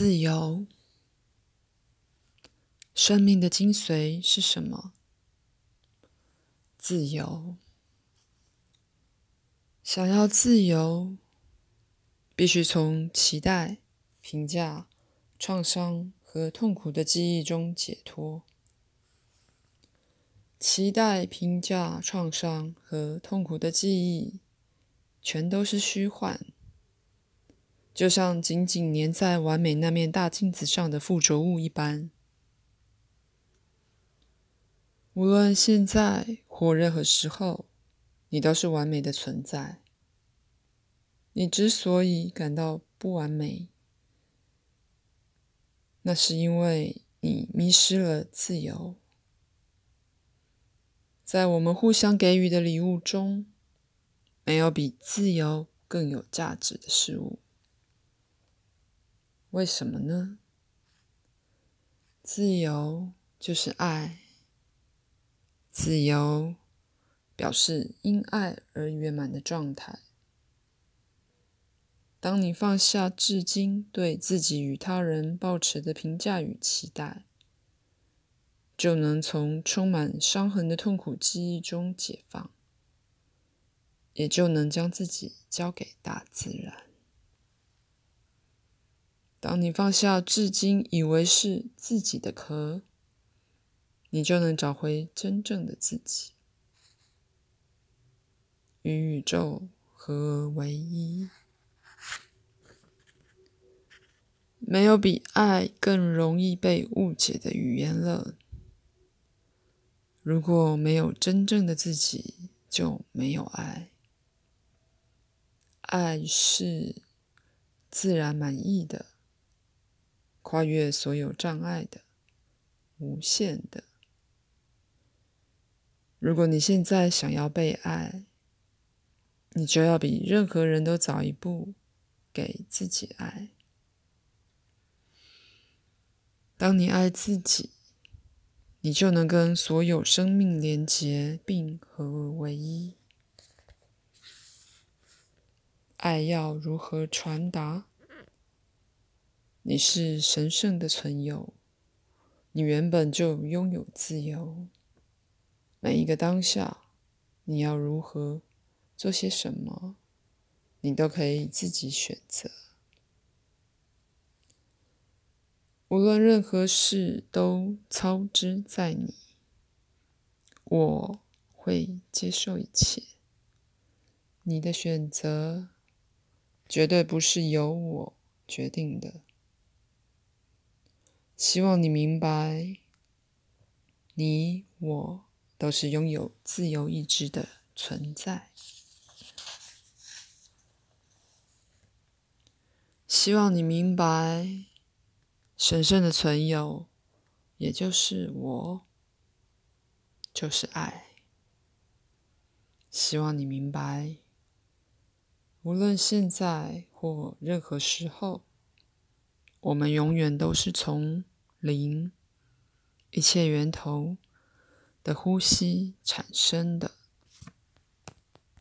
自由，生命的精髓是什么？自由，想要自由，必须从期待、评价、创伤和痛苦的记忆中解脱。期待、评价、创伤和痛苦的记忆，全都是虚幻。就像紧紧粘在完美那面大镜子上的附着物一般，无论现在或任何时候，你都是完美的存在。你之所以感到不完美，那是因为你迷失了自由。在我们互相给予的礼物中，没有比自由更有价值的事物。为什么呢？自由就是爱，自由表示因爱而圆满的状态。当你放下至今对自己与他人抱持的评价与期待，就能从充满伤痕的痛苦记忆中解放，也就能将自己交给大自然。当你放下至今以为是自己的壳，你就能找回真正的自己，与宇宙合而为一。没有比爱更容易被误解的语言了。如果没有真正的自己，就没有爱。爱是自然满意的。跨越所有障碍的，无限的。如果你现在想要被爱，你就要比任何人都早一步给自己爱。当你爱自己，你就能跟所有生命连结并合而为一。爱要如何传达？你是神圣的存有，你原本就拥有自由。每一个当下，你要如何做些什么，你都可以自己选择。无论任何事都操之在你，我会接受一切。你的选择绝对不是由我决定的。希望你明白，你我都是拥有自由意志的存在。希望你明白，神圣的存有，也就是我，就是爱。希望你明白，无论现在或任何时候，我们永远都是从。零，一切源头的呼吸产生的。